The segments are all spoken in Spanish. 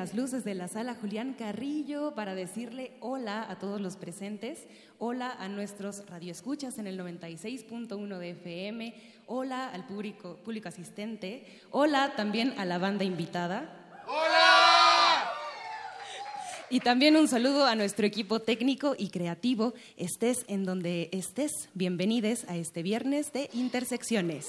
Las luces de la sala Julián Carrillo para decirle hola a todos los presentes, hola a nuestros radioescuchas en el 96.1 de FM, hola al público, público asistente, hola también a la banda invitada. ¡Hola! Y también un saludo a nuestro equipo técnico y creativo. Estés en donde estés, bienvenidos a este viernes de Intersecciones.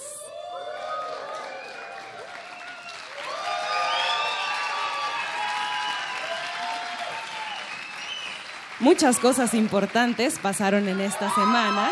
Muchas cosas importantes pasaron en esta semana.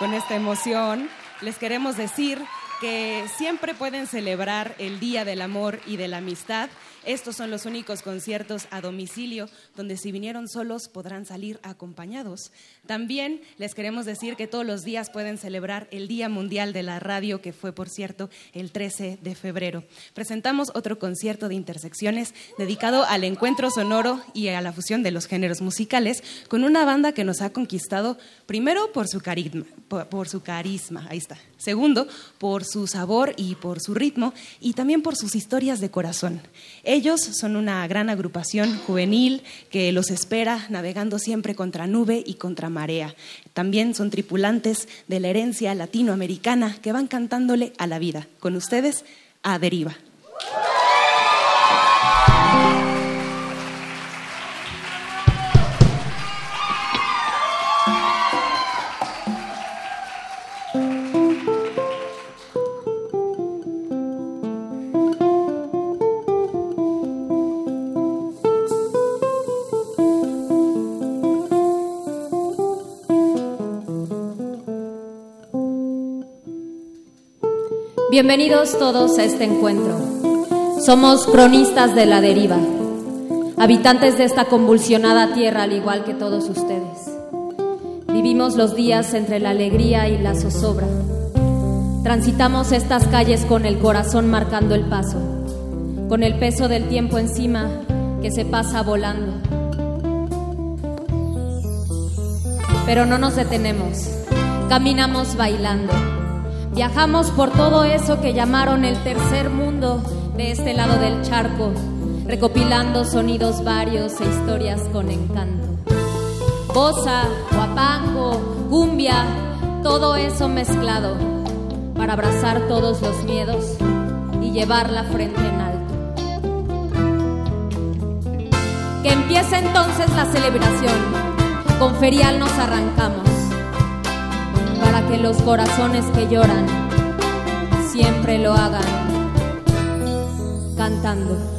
Con esta emoción les queremos decir que siempre pueden celebrar el Día del Amor y de la Amistad estos son los únicos conciertos a domicilio donde si vinieron solos podrán salir acompañados. También les queremos decir que todos los días pueden celebrar el Día Mundial de la Radio, que fue, por cierto, el 13 de febrero. Presentamos otro concierto de intersecciones dedicado al encuentro sonoro y a la fusión de los géneros musicales con una banda que nos ha conquistado primero por su carisma, por su carisma, ahí está. Segundo, por su sabor y por su ritmo y también por sus historias de corazón. Ellos son una gran agrupación juvenil que los espera navegando siempre contra nube y contra marea. También son tripulantes de la herencia latinoamericana que van cantándole a la vida. Con ustedes, a deriva. Bienvenidos todos a este encuentro. Somos cronistas de la deriva, habitantes de esta convulsionada tierra al igual que todos ustedes. Vivimos los días entre la alegría y la zozobra. Transitamos estas calles con el corazón marcando el paso, con el peso del tiempo encima que se pasa volando. Pero no nos detenemos, caminamos bailando Viajamos por todo eso que llamaron el tercer mundo de este lado del charco, recopilando sonidos varios e historias con encanto. Bosa, guapango, cumbia, todo eso mezclado para abrazar todos los miedos y llevar la frente en alto. Que empiece entonces la celebración. Con ferial nos arrancamos para que los corazones que lloran siempre lo hagan cantando.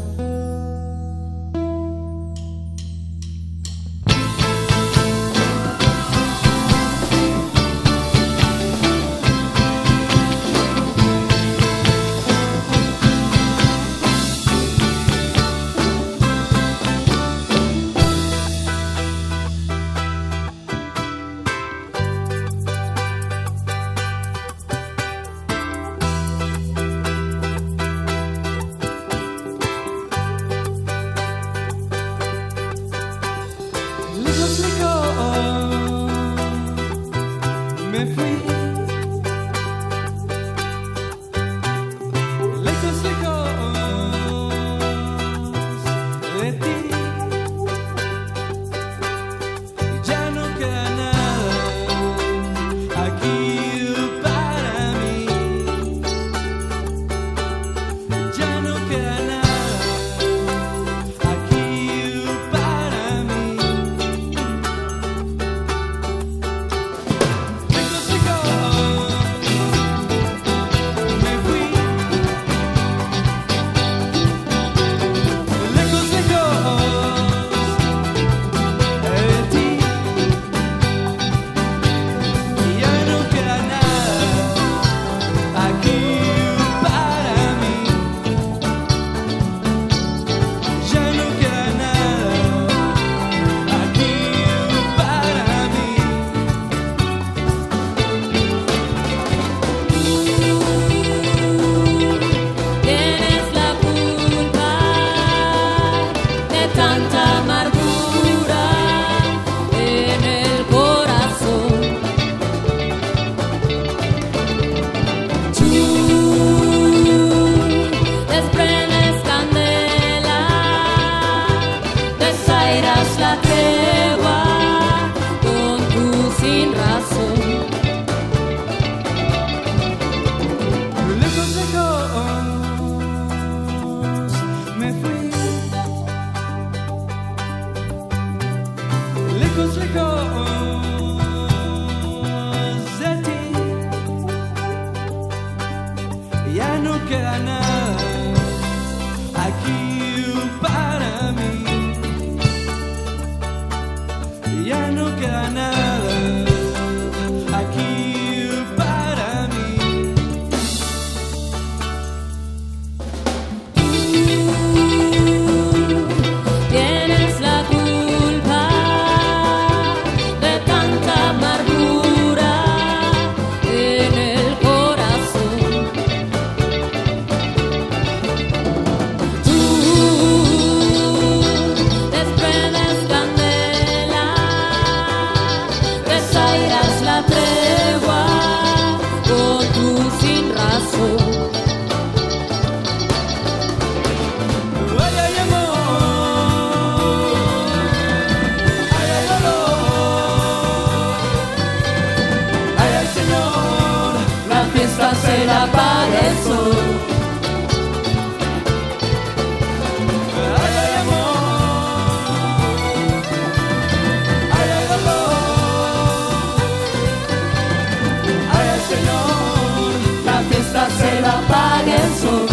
Señor. La fiesta se la paga el sol.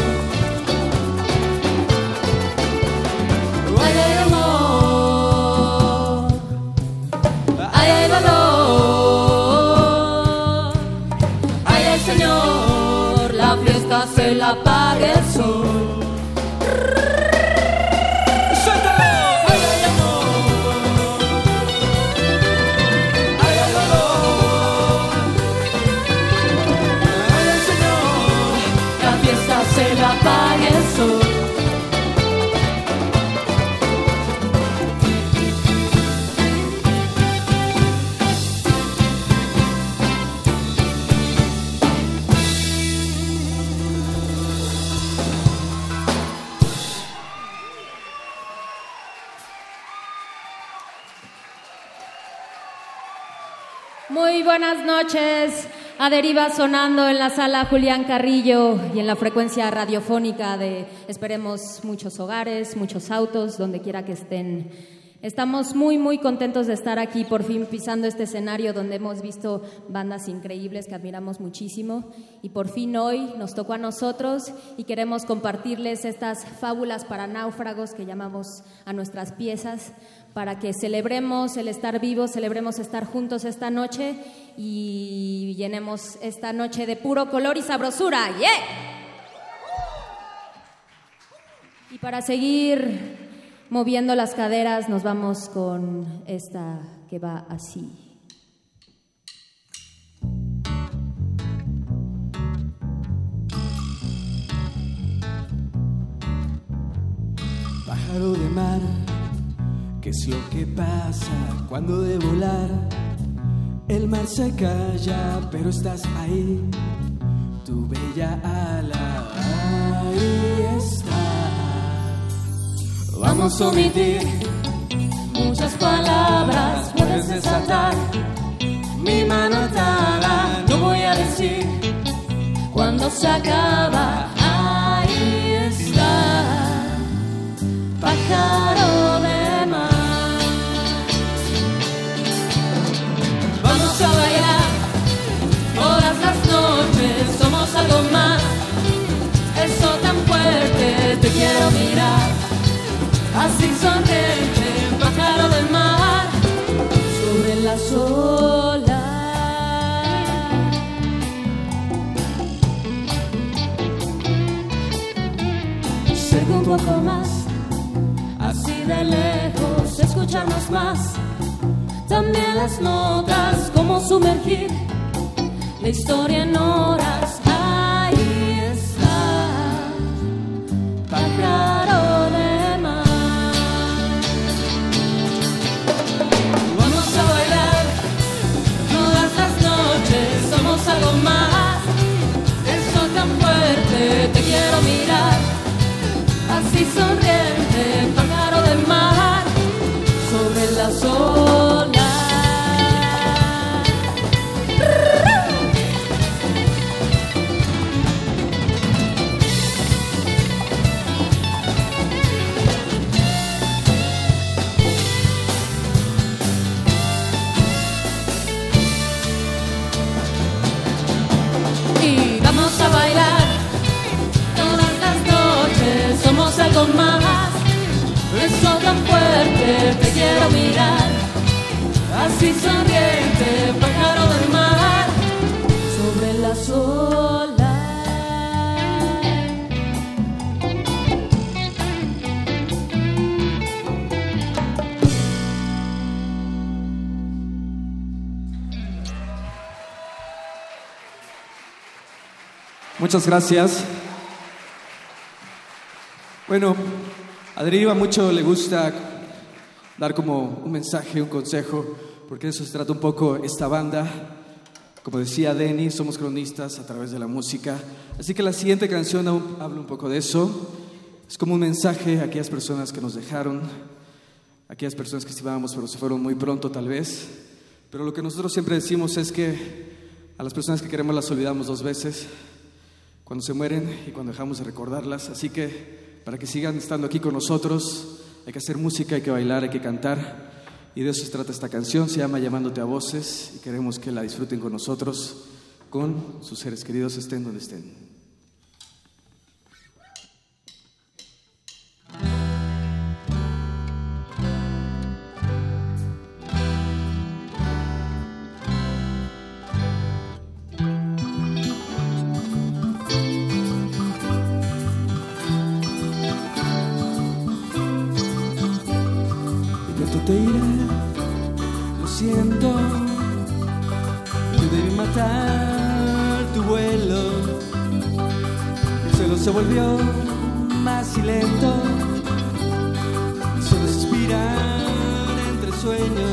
Ay, ay, amor. Ay, ay, dolor. Ay, ay, Señor. La fiesta se la paga el sol. Buenas noches. A Deriva sonando en la sala Julián Carrillo y en la frecuencia radiofónica de, esperemos, muchos hogares, muchos autos, donde quiera que estén. Estamos muy, muy contentos de estar aquí, por fin pisando este escenario donde hemos visto bandas increíbles que admiramos muchísimo. Y por fin hoy nos tocó a nosotros y queremos compartirles estas fábulas para náufragos que llamamos a nuestras piezas para que celebremos el estar vivos, celebremos estar juntos esta noche y llenemos esta noche de puro color y sabrosura. ¡Yeah! Y para seguir moviendo las caderas, nos vamos con esta que va así. Pájaro de mar, ¿qué es lo que pasa cuando de volar? El mar se calla, pero estás ahí, tu bella ala, ahí está. Vamos a omitir Muchas palabras puedes desatar. mi mano atada, no voy a decir Cuando se acaba, ahí está. Pájaro quiero mirar. Así sonriente, pájaro de mar, sobre las olas. Cerca un poco más, así de lejos, escucharnos más. También las notas, como sumergir la historia en horas. Quiero mirar. Así sonriente, Muchas gracias. Bueno, a Deriva mucho le gusta dar como un mensaje, un consejo, porque de eso se trata un poco esta banda. Como decía Denny, somos cronistas a través de la música. Así que la siguiente canción habla un poco de eso. Es como un mensaje a aquellas personas que nos dejaron, a aquellas personas que estimábamos pero se fueron muy pronto tal vez. Pero lo que nosotros siempre decimos es que a las personas que queremos las olvidamos dos veces cuando se mueren y cuando dejamos de recordarlas. Así que para que sigan estando aquí con nosotros, hay que hacer música, hay que bailar, hay que cantar. Y de eso se trata esta canción, se llama Llamándote a Voces y queremos que la disfruten con nosotros, con sus seres queridos, estén donde estén. Te iré, lo siento, te debí matar tu vuelo. El cielo se volvió más y lento, solo suspirar entre sueños.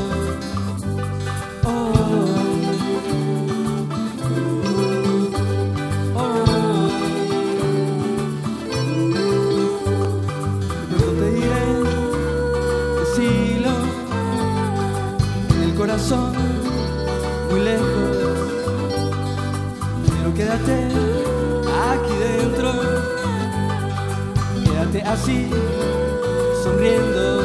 Así, sonriendo.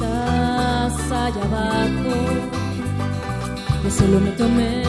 Estás allá abajo, yo solo me tomé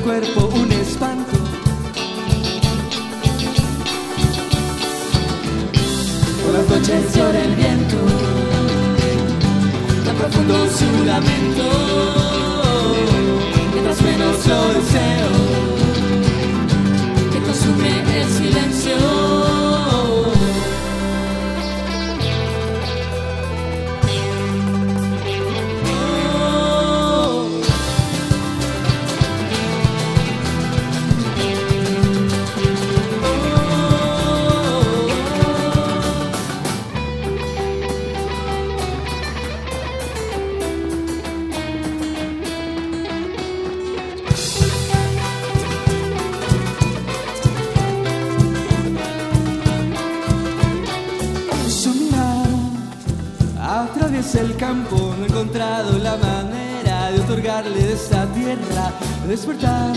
cuerpo un espanto. Por las noches llora el viento, tan profundo su lamento, mientras menos lo deseo, que consume el silencio. Otorgarle de esta tierra despertar.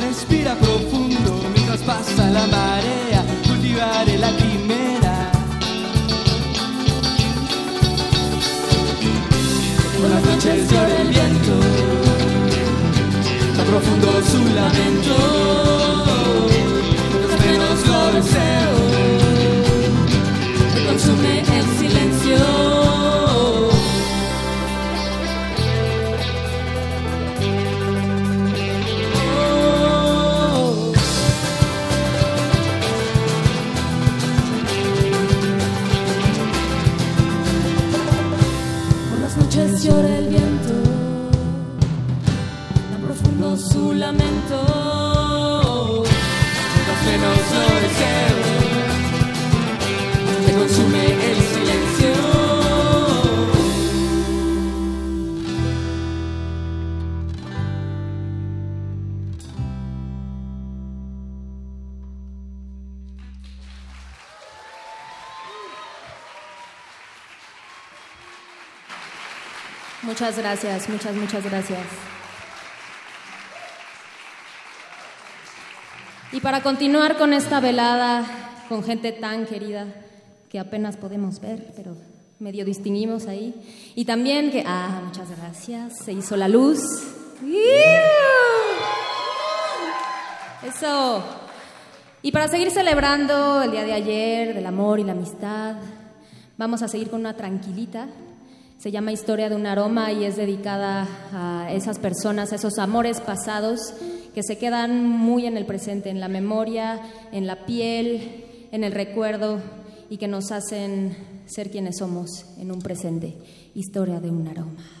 Respira profundo mientras pasa la marea, cultivaré la quimera. Por las noches llora el viento, tan profundo su lamento, Muchas gracias, muchas, muchas gracias. Y para continuar con esta velada con gente tan querida que apenas podemos ver, pero medio distinguimos ahí. Y también que, ah, muchas gracias, se hizo la luz. Eso. Y para seguir celebrando el día de ayer, del amor y la amistad, vamos a seguir con una tranquilita. Se llama Historia de un aroma y es dedicada a esas personas, a esos amores pasados que se quedan muy en el presente, en la memoria, en la piel, en el recuerdo y que nos hacen ser quienes somos en un presente. Historia de un aroma.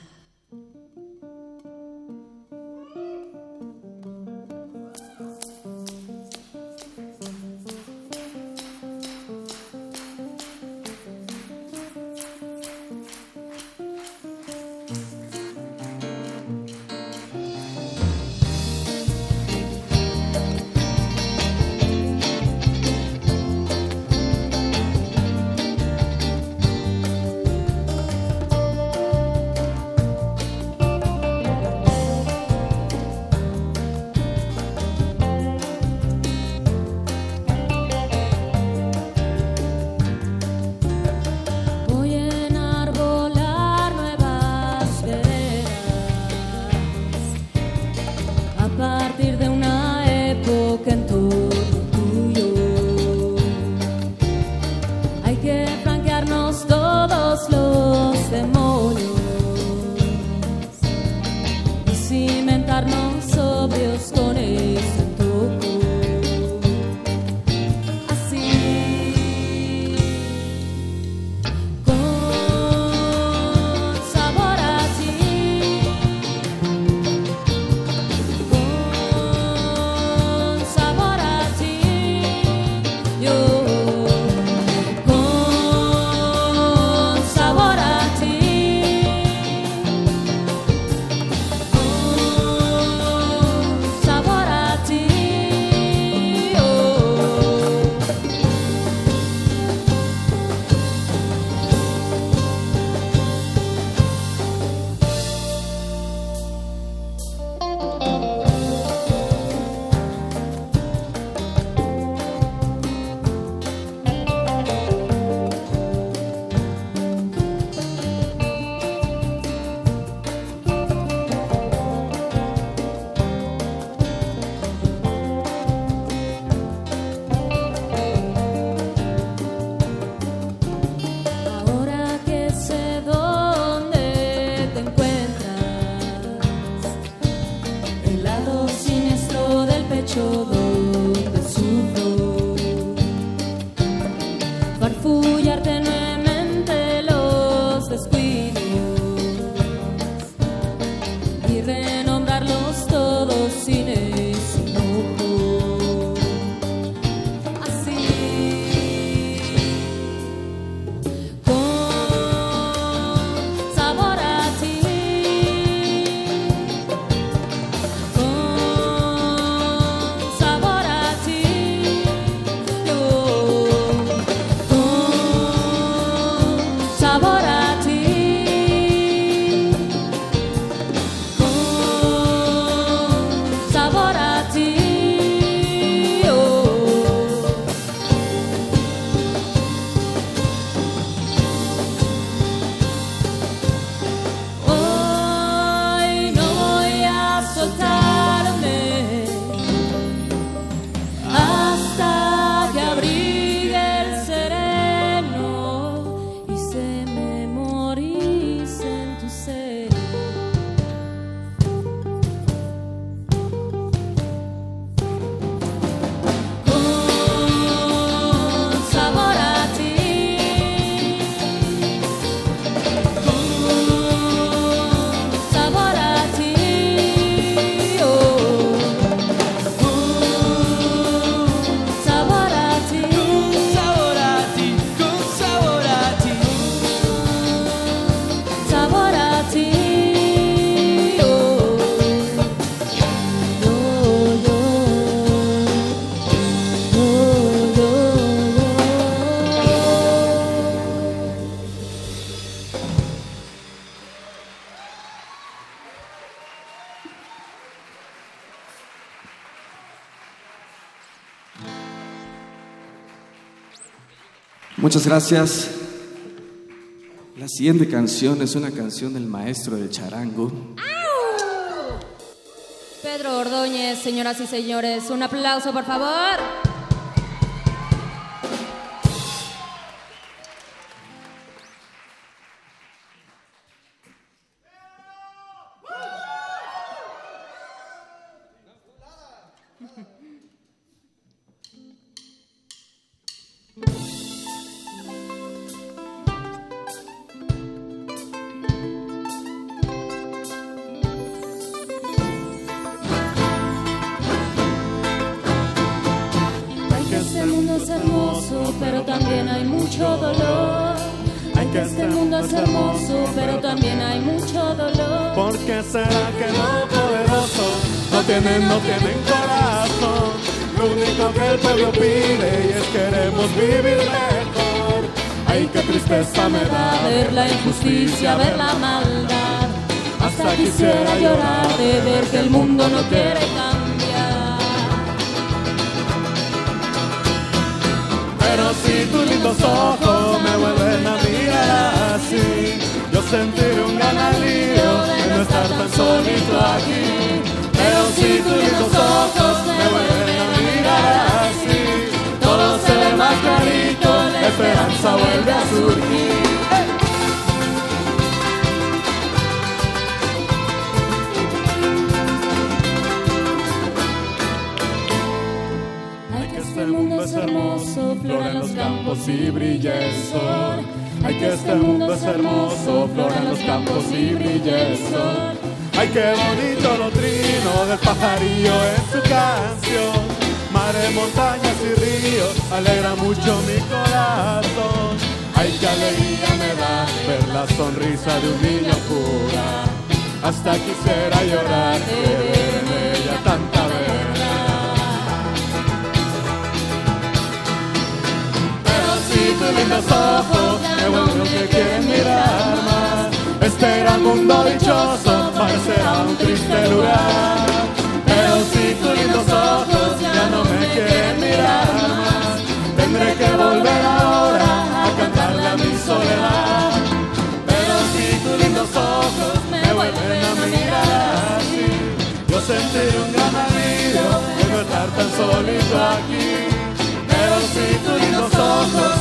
Muchas gracias. La siguiente canción es una canción del maestro del charango. Pedro Ordóñez, señoras y señores, un aplauso por favor. Tus ojos me vuelven a mirar así, yo sentiré un gran alivio de no estar tan solito aquí. Pero si tus lindos ojos me vuelven a mirar así, todo se ve más clarito, la esperanza vuelve a surgir. Campos y brilla el. Ay, que este mundo es hermoso, flora en los campos y brilla el. Ay, qué bonito lo trino del pajarillo en su canción. Mares, montañas y ríos, alegra mucho mi corazón. Ay, qué alegría me da ver la sonrisa de un niño pura. Hasta quisiera llorar tus lindos ojos me vuelven que quieren mirar más, este gran mundo dichoso parecerá un triste lugar. Pero si tus lindos ojos ya no me quieren mirar más, tendré que volver ahora a cantarle a mi soledad. Pero si tus lindos ojos me vuelven a mirar así, yo sentiré un gran alivio de no estar tan solito aquí. Pero si tus lindos ojos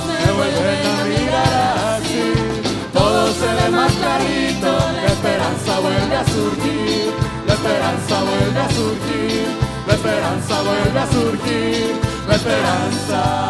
más clarito, la esperanza vuelve a surgir, la esperanza vuelve a surgir, la esperanza vuelve a surgir, la esperanza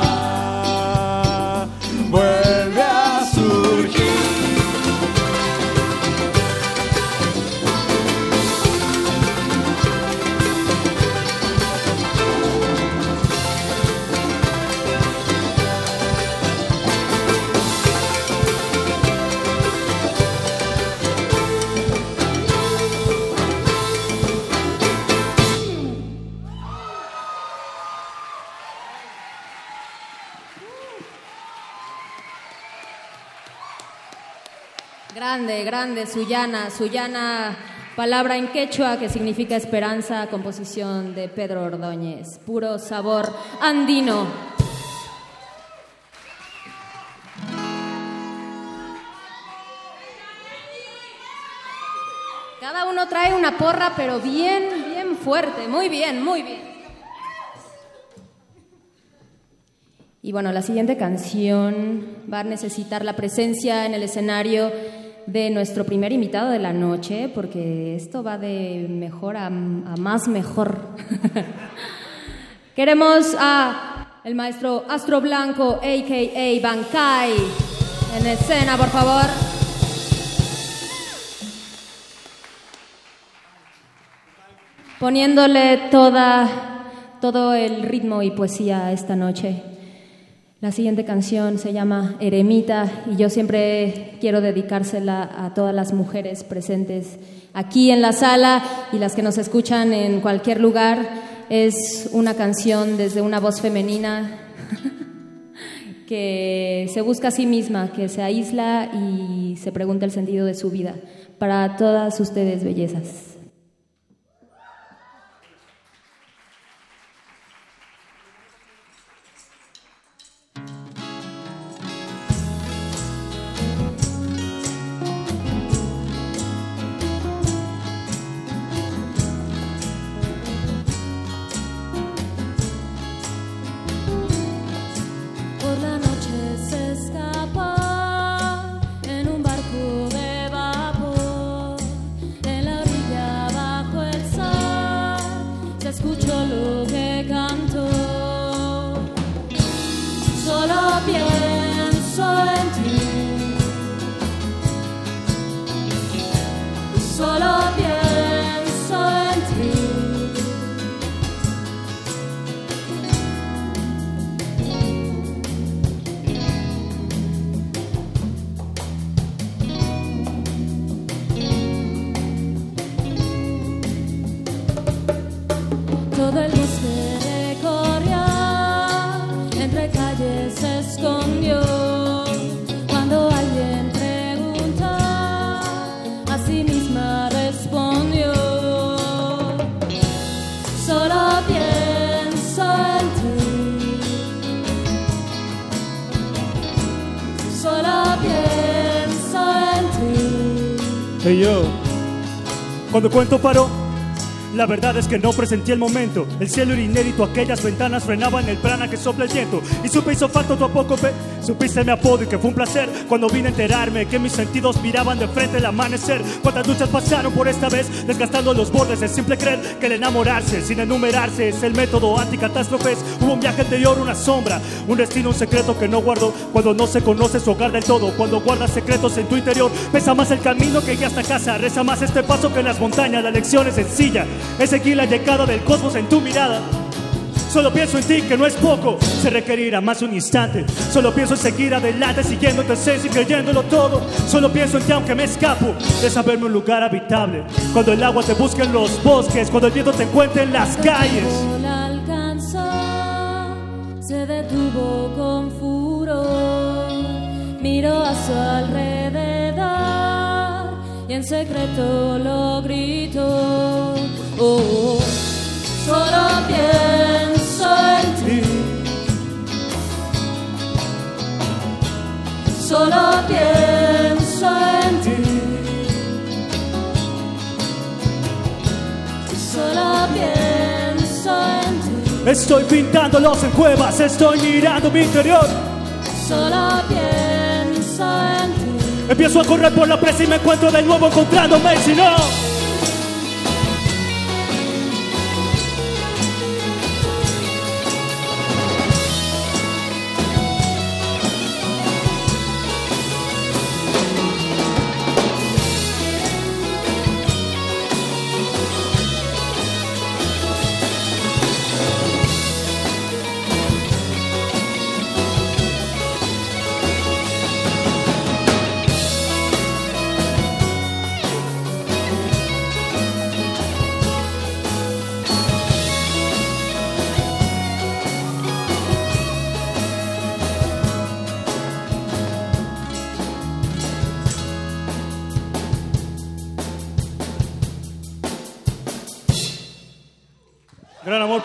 Grande, Suyana, Suyana, palabra en quechua que significa esperanza, composición de Pedro Ordóñez, puro sabor andino. Cada uno trae una porra, pero bien, bien fuerte, muy bien, muy bien. Y bueno, la siguiente canción va a necesitar la presencia en el escenario de nuestro primer invitado de la noche, porque esto va de mejor a, más mejor. Queremos a el maestro Astro Blanco, a.k.a. Bankai, en escena, por favor. Poniéndole toda, todo el ritmo y poesía esta noche. La siguiente canción se llama Eremita y yo siempre quiero dedicársela a todas las mujeres presentes aquí en la sala y las que nos escuchan en cualquier lugar. Es una canción desde una voz femenina que se busca a sí misma, que se aísla y se pregunta el sentido de su vida. Para todas ustedes, bellezas. Cuento paró, la verdad es que no presentí el momento. El cielo era inédito, aquellas ventanas frenaban el prana que sopla el viento. Y supe hizo falta tú a poco, ve. Supiste mi apodo y que fue un placer cuando vine a enterarme que mis sentidos miraban de frente el amanecer. Cuántas luchas pasaron por esta vez, desgastando los bordes de simple creer que el enamorarse sin enumerarse es el método anticatástrofes. Hubo un viaje anterior, una sombra, un destino, un secreto que no guardo. Cuando no se conoce su hogar del todo, cuando guardas secretos en tu interior, pesa más el camino que ya hasta casa, reza más este paso que en las montañas. La lección es sencilla, es seguir la llegada del cosmos en tu mirada. Solo pienso en ti, que no es poco, se requerirá más un instante. Solo pienso en seguir adelante, siguiendo tu esencia y creyéndolo todo. Solo pienso en ti, aunque me escapo de saberme un lugar habitable. Cuando el agua te busque en los bosques, cuando el viento te encuentre en las calles. La alcanzó, se detuvo con furor, miró a su alrededor y en secreto lo gritó. Oh, oh, solo pienso Solo pienso en ti. Solo pienso en ti. Estoy pintándolos en cuevas, estoy mirando mi interior. Solo pienso en ti. Empiezo a correr por la presa y me encuentro de nuevo encontrándome. Si no,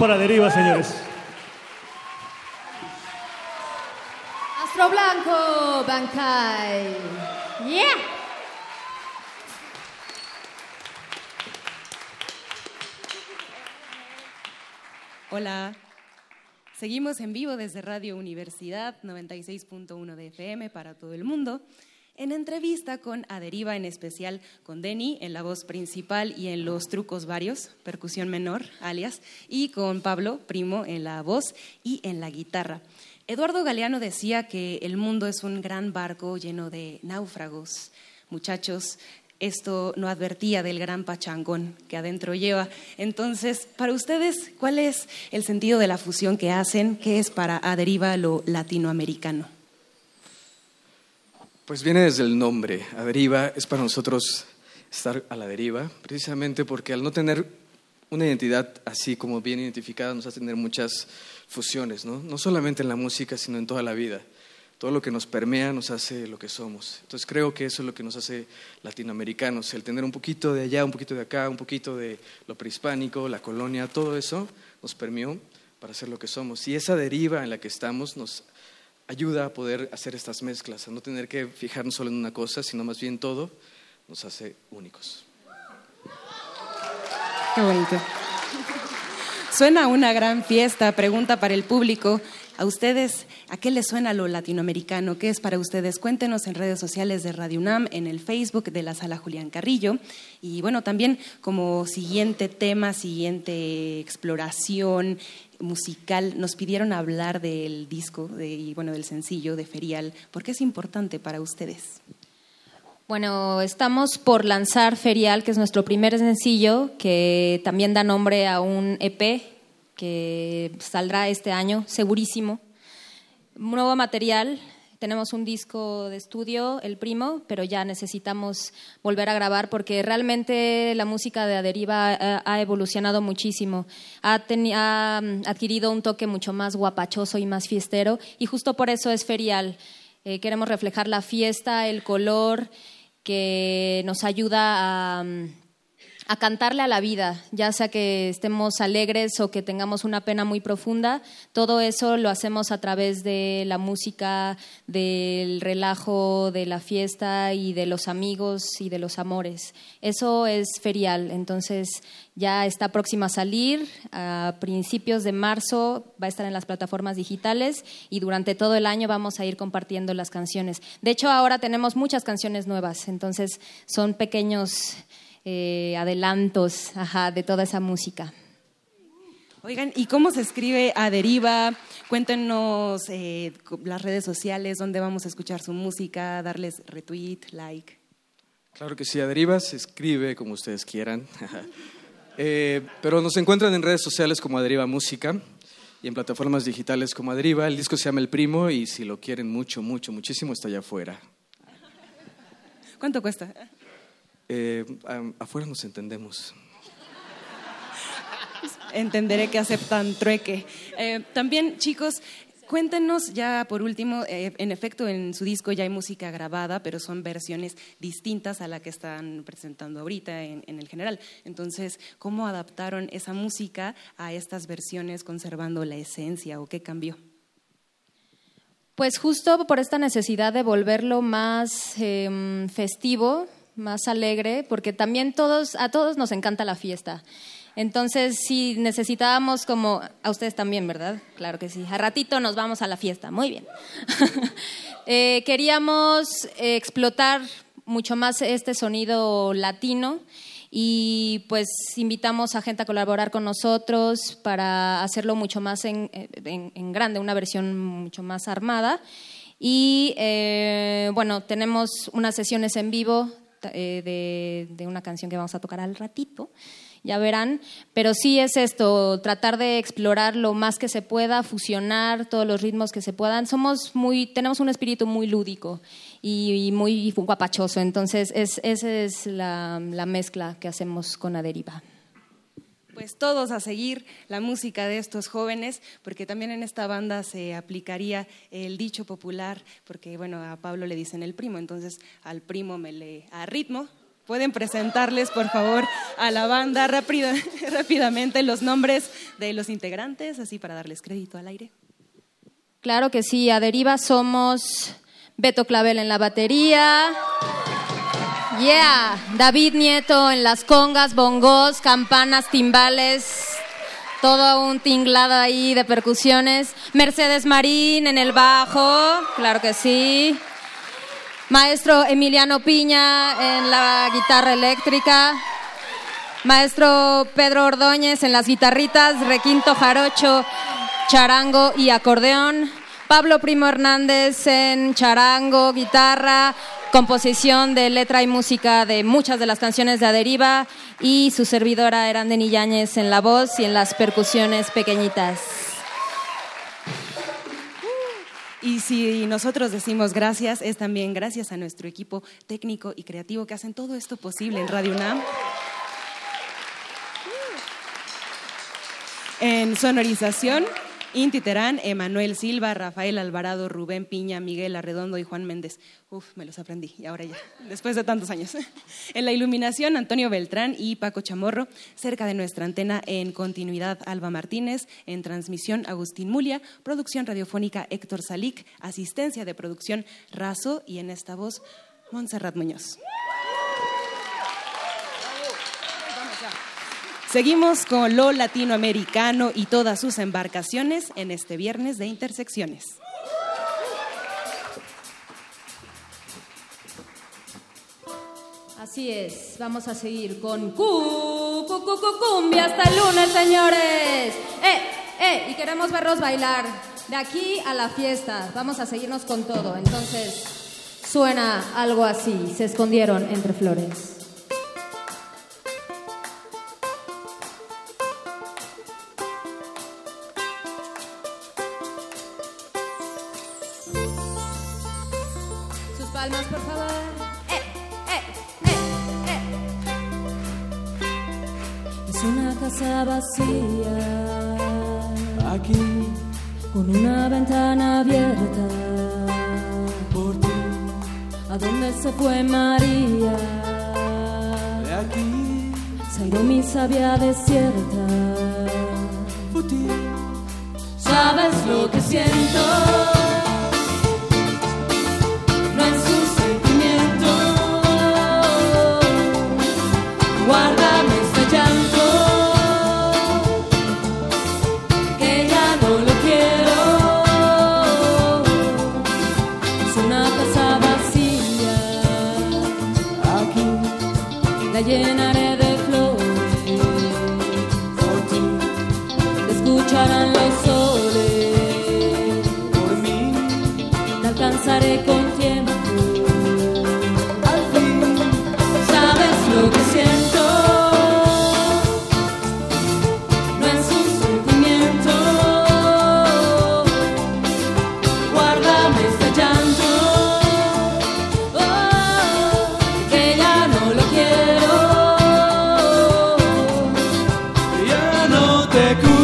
para Deriva, señores. Astro Blanco, Bankai. Yeah. Hola. Seguimos en vivo desde Radio Universidad 96.1 de FM para todo el mundo. En entrevista con Aderiva, en especial con Denny en la voz principal y en los trucos varios, percusión menor, alias, y con Pablo, primo, en la voz y en la guitarra. Eduardo Galeano decía que el mundo es un gran barco lleno de náufragos. Muchachos, esto no advertía del gran pachangón que adentro lleva. Entonces, para ustedes, ¿cuál es el sentido de la fusión que hacen? ¿Qué es para Aderiva lo latinoamericano? Pues viene desde el nombre. A deriva es para nosotros estar a la deriva, precisamente porque al no tener una identidad así como bien identificada nos hace tener muchas fusiones, ¿no? No solamente en la música, sino en toda la vida. Todo lo que nos permea nos hace lo que somos. Entonces creo que eso es lo que nos hace latinoamericanos, el tener un poquito de allá, un poquito de acá, un poquito de lo prehispánico, la colonia, todo eso nos permeó para ser lo que somos. Y esa deriva en la que estamos nos ayuda a poder hacer estas mezclas, a no tener que fijarnos solo en una cosa, sino más bien todo nos hace únicos. Qué bonito. Suena una gran fiesta. Pregunta para el público. ¿A ustedes a qué les suena lo latinoamericano? ¿Qué es para ustedes? Cuéntenos en redes sociales de Radio UNAM, en el Facebook de la Sala Julián Carrillo. Y bueno, también como siguiente tema, siguiente exploración musical, nos pidieron hablar del disco de, y bueno, del sencillo de Ferial. ¿Por qué es importante para ustedes? Bueno, estamos por lanzar Ferial, que es nuestro primer sencillo, que también da nombre a un EP que saldrá este año, segurísimo. Nuevo material, tenemos un disco de estudio, el primo, pero ya necesitamos volver a grabar porque realmente la música de Aderiva ha, ha evolucionado muchísimo. Ha, ha, mm, adquirido un toque mucho más guapachoso y más fiestero y justo por eso es ferial. Eh, queremos reflejar la fiesta, el color que nos ayuda a, mm, a cantarle a la vida, ya sea que estemos alegres o que tengamos una pena muy profunda, todo eso lo hacemos a través de la música, del relajo, de la fiesta y de los amigos y de los amores. Eso es ferial, entonces ya está próxima a salir, a principios de marzo va a estar en las plataformas digitales y durante todo el año vamos a ir compartiendo las canciones. De hecho, ahora tenemos muchas canciones nuevas, entonces son pequeños eh, adelantos ajá, de toda esa música. Oigan, ¿y cómo se escribe a Deriva? Cuéntenos eh, las redes sociales, dónde vamos a escuchar su música, darles retweet, like. Claro que sí, a deriva se escribe como ustedes quieran. Eh, pero nos encuentran en redes sociales como Aderiva Música y en plataformas digitales como Aderiva. El disco se llama El Primo y si lo quieren mucho, mucho, muchísimo está allá afuera. ¿Cuánto cuesta? Eh, afuera nos entendemos. Entenderé que aceptan trueque. Eh, también, chicos, cuéntenos ya por último, eh, en efecto en su disco ya hay música grabada, pero son versiones distintas a la que están presentando ahorita en, en el general. Entonces, ¿cómo adaptaron esa música a estas versiones conservando la esencia o qué cambió? Pues justo por esta necesidad de volverlo más em, festivo, más alegre, porque también todos, a todos nos encanta la fiesta. Entonces, si necesitábamos como, a ustedes también, ¿verdad? Claro que sí. A ratito nos vamos a la fiesta. Muy bien. Eh, queríamos explotar mucho más este sonido latino y pues invitamos a gente a colaborar con nosotros para hacerlo mucho más en, en- en grande, una versión mucho más armada. Y eh, bueno, tenemos unas sesiones en vivo eh, de, de una canción que vamos a tocar al ratito, ya verán. Pero sí es esto, tratar de explorar lo más que se pueda, fusionar todos los ritmos que se puedan. Somos muy, tenemos un espíritu muy lúdico y, y muy guapachoso, entonces es, esa es la, la mezcla que hacemos con Aderiva. Pues todos a seguir la música de estos jóvenes, porque también en esta banda se aplicaría el dicho popular, porque bueno, a Pablo le dicen el primo, entonces al primo me le a ritmo, pueden presentarles, por favor, a la banda rápida- rápidamente los nombres de los integrantes, así para darles crédito al aire. Claro que sí, a Deriva somos Beto Clavel en la batería. Yeah, David Nieto en las congas, bongos, campanas, timbales, todo un tinglado ahí de percusiones. Mercedes Marín en el bajo, claro que sí. Maestro Emiliano Piña en la guitarra eléctrica. Maestro Pedro Ordóñez en las guitarritas, requinto jarocho, charango y acordeón. Pablo Primo Hernández en charango, guitarra, composición de letra y música de muchas de las canciones de Aderiva y su servidora Erandeni Yáñez en la voz y en las percusiones pequeñitas. Y si nosotros decimos gracias, es también gracias a nuestro equipo técnico y creativo que hacen todo esto posible en Radio UNAM. En sonorización, Inti Terán, Emanuel Silva, Rafael Alvarado, Rubén Piña, Miguel Arredondo y Juan Méndez. Uf, me los aprendí y ahora ya, después de tantos años. En la iluminación, Antonio Beltrán y Paco Chamorro. Cerca de nuestra antena, en continuidad, Alba Martínez. En transmisión, Agustín Mulia. Producción radiofónica, Héctor Salic. Asistencia de producción, Razo. Y en esta voz, Montserrat Muñoz. Seguimos con lo latinoamericano y todas sus embarcaciones en este viernes de intersecciones. Así es, vamos a seguir con cu, cu, cu, cu- cumbia hasta el lunes, señores. ¡Eh, eh! Y queremos verlos bailar. De aquí a la fiesta, vamos a seguirnos con todo. Entonces, suena algo así. Se escondieron entre flores. No te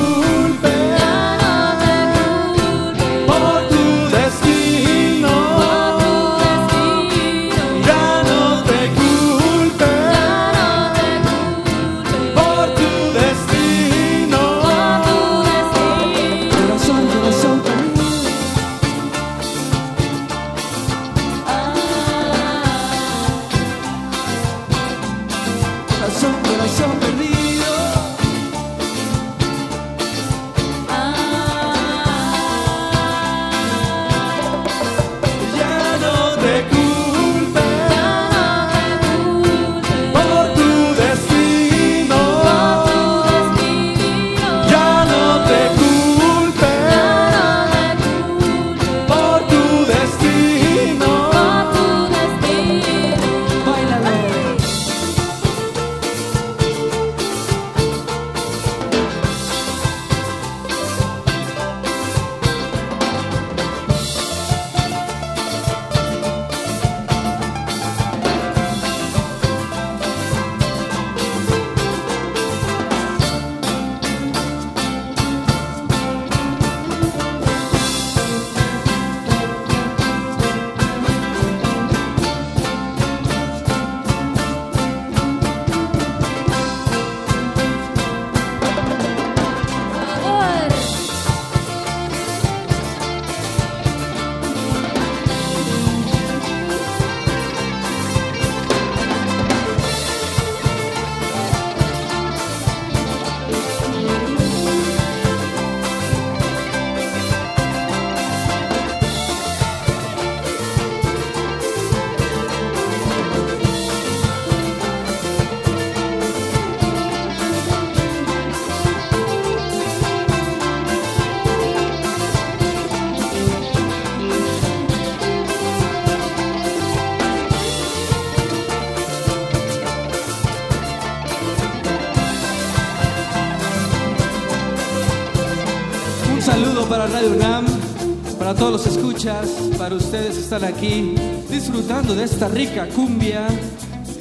todos los escuchas, para ustedes estar aquí disfrutando de esta rica cumbia.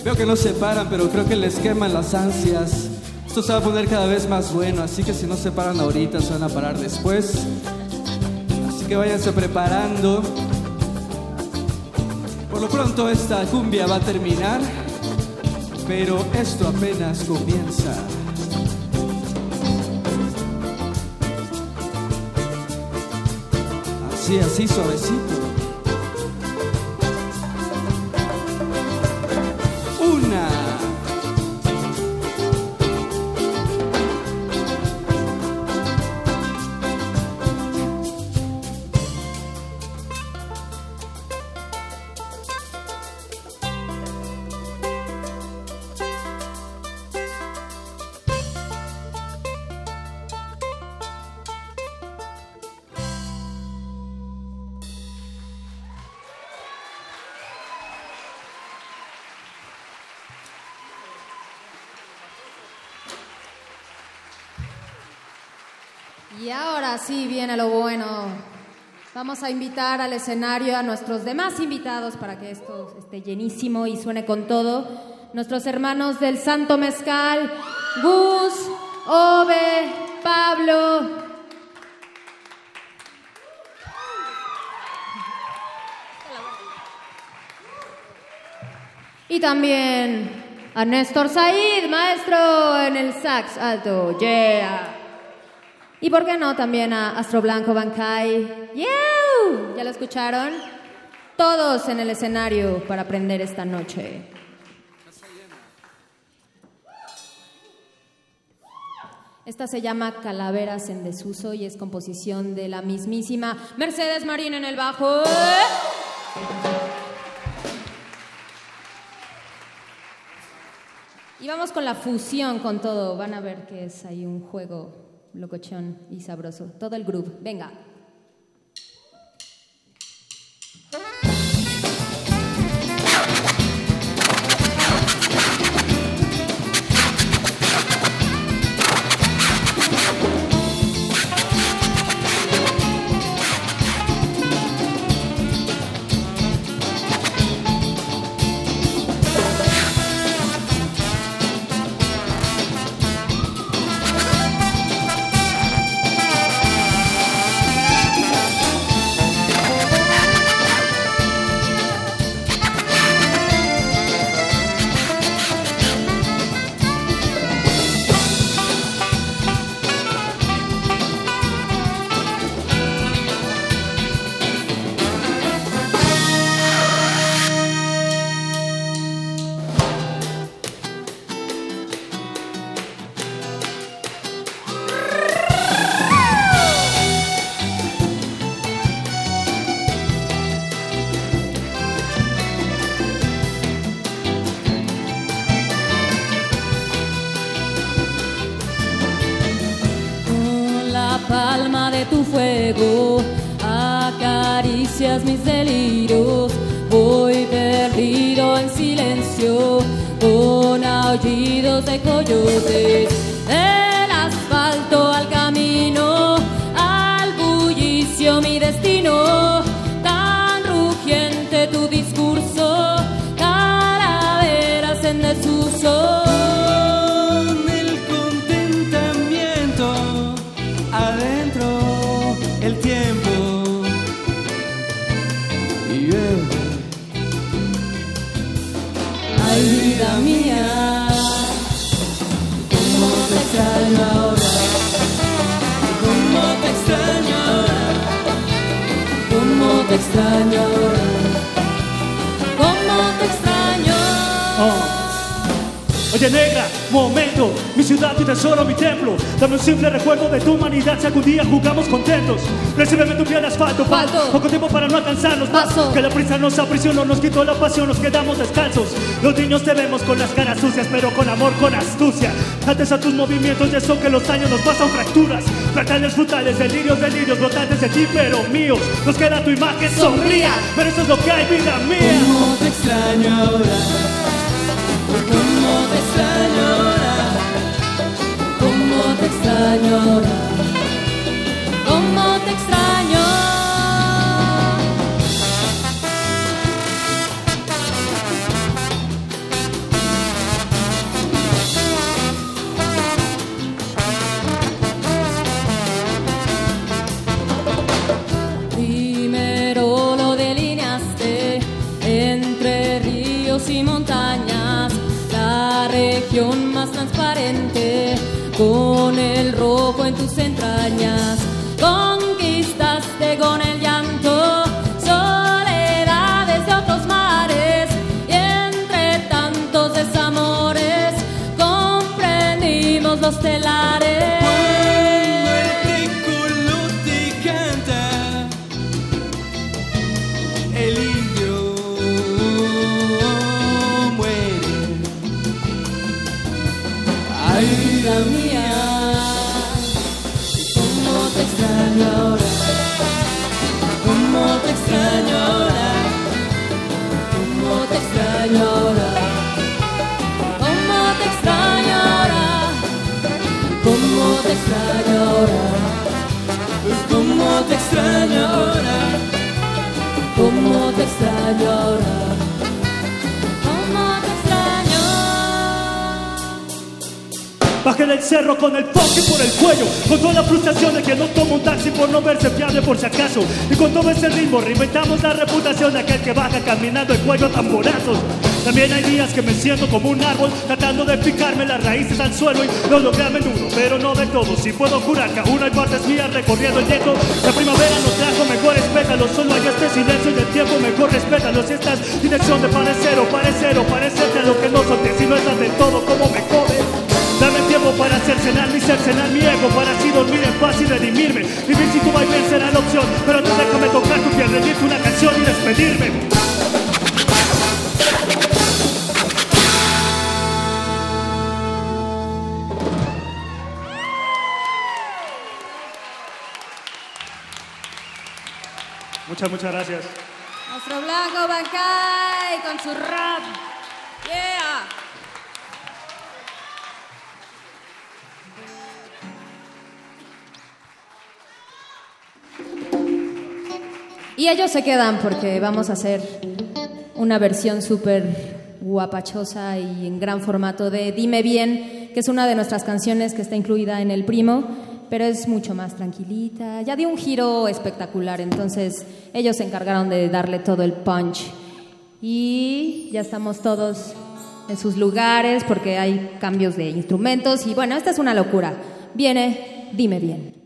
Veo que no se paran, pero creo que les queman las ansias. Esto se va a poner cada vez más bueno, así que si no se paran ahorita, se van a parar después. Así que váyanse preparando. Por lo pronto esta cumbia va a terminar, pero esto apenas comienza. Así, así, suavecito. Viene lo bueno. Vamos a invitar al escenario a nuestros demás invitados para que esto esté llenísimo y suene con todo. Nuestros hermanos del Santo Mezcal, Gus, Ove, Pablo. Y también a Néstor Said, maestro en el sax alto. Yeah. Y por qué no también a Astro Blanco Bancay. ¡Yeah! ¿Ya lo escucharon? Todos en el escenario para aprender esta noche. Esta se llama Calaveras en Desuso y es composición de la mismísima Mercedes Marín en el bajo. Y vamos con la fusión con todo. Van a ver que es ahí un juego locochón y sabroso. Todo el groove. Venga. seco yo te cómo Oye negra, momento, mi ciudad, tu tesoro, mi templo. Dame un simple recuerdo de tu humanidad. Si algún día jugamos contentos Recíbeme tu piel de asfalto, Falto. Poco tiempo para no alcanzarnos Paso. Que la prisa nos aprisionó, nos quitó la pasión, nos quedamos descalzos. Los niños te vemos con las caras sucias, pero con amor, con astucia. Antes a tus movimientos y eso que los años nos pasan fracturas. Fractales frutales, delirios, delirios, brotantes de ti, pero míos. Nos queda tu imagen sombría, pero eso es lo que hay, vida mía. Cómo te extraño ahora, ¿Cómo te extraño ¿Cómo te extraño ¿Cómo te extraño? Primero lo delineaste entre ríos y montañas transparente, con el rojo en tus entrañas, conquistaste con el llanto soledades de otros mares y entre tantos desamores comprendimos los telares. Bajé del cerro con el fucking por el cuello Con toda la frustración de que no tomo un taxi por no verse fiable por si acaso. Y con todo ese ritmo reinventamos la reputación de aquel que baja caminando el cuello a tamborazos También hay días que me siento como un árbol Tratando de picarme las raíces al suelo Y lo logré a menudo, pero no de todo. Si puedo jurar que aún hay partes mías recorriendo el gueto La primavera nos trajo mejores pétalos. Solo hay este silencio y el tiempo mejor respétalo. Si estás dirección de parecer o parecer o parecerte a lo que no soy Si no estás de todo como me jode Dame tiempo para cercenar mi cercenar mi ego Para así dormir en paz y redimirme. Vivir si tu vaivén será la opción Pero antes déjame tocar tu piel, rendirte una canción y despedirme Muchas, muchas gracias. Nuestro blanco Bancay con su rap. Yeah. Y ellos se quedan porque vamos a hacer una versión súper guapachosa y en gran formato de Dime Bien, que es una de nuestras canciones que está incluida en El Primo, pero es mucho más tranquilita. Ya dio un giro espectacular, entonces ellos se encargaron de darle todo el punch. Y ya estamos todos en sus lugares porque hay cambios de instrumentos y bueno, esta es una locura. Viene Dime Bien.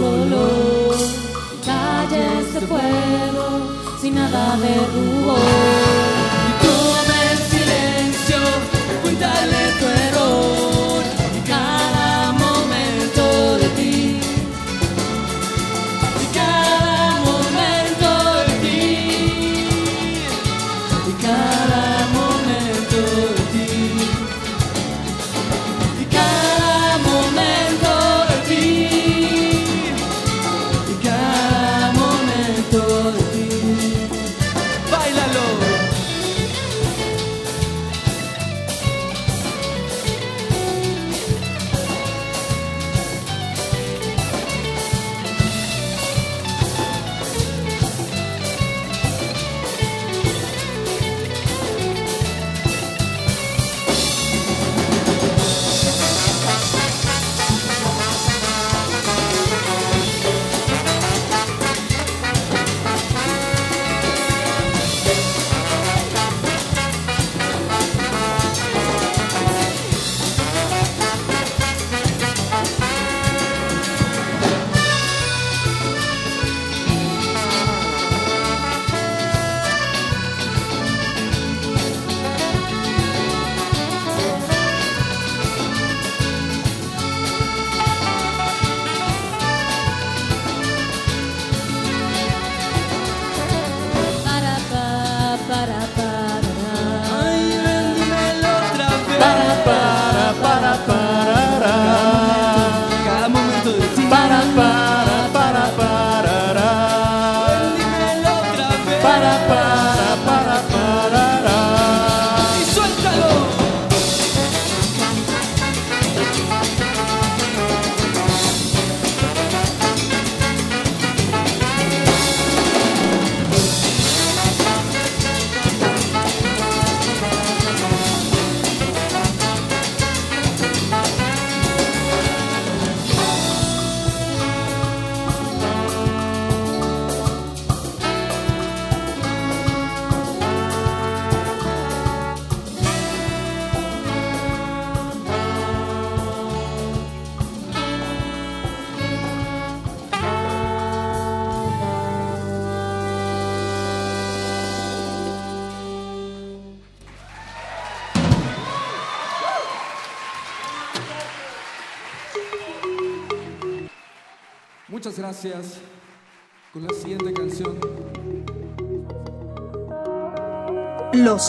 Voces sin color. Calla este fuego sin nada de rubor.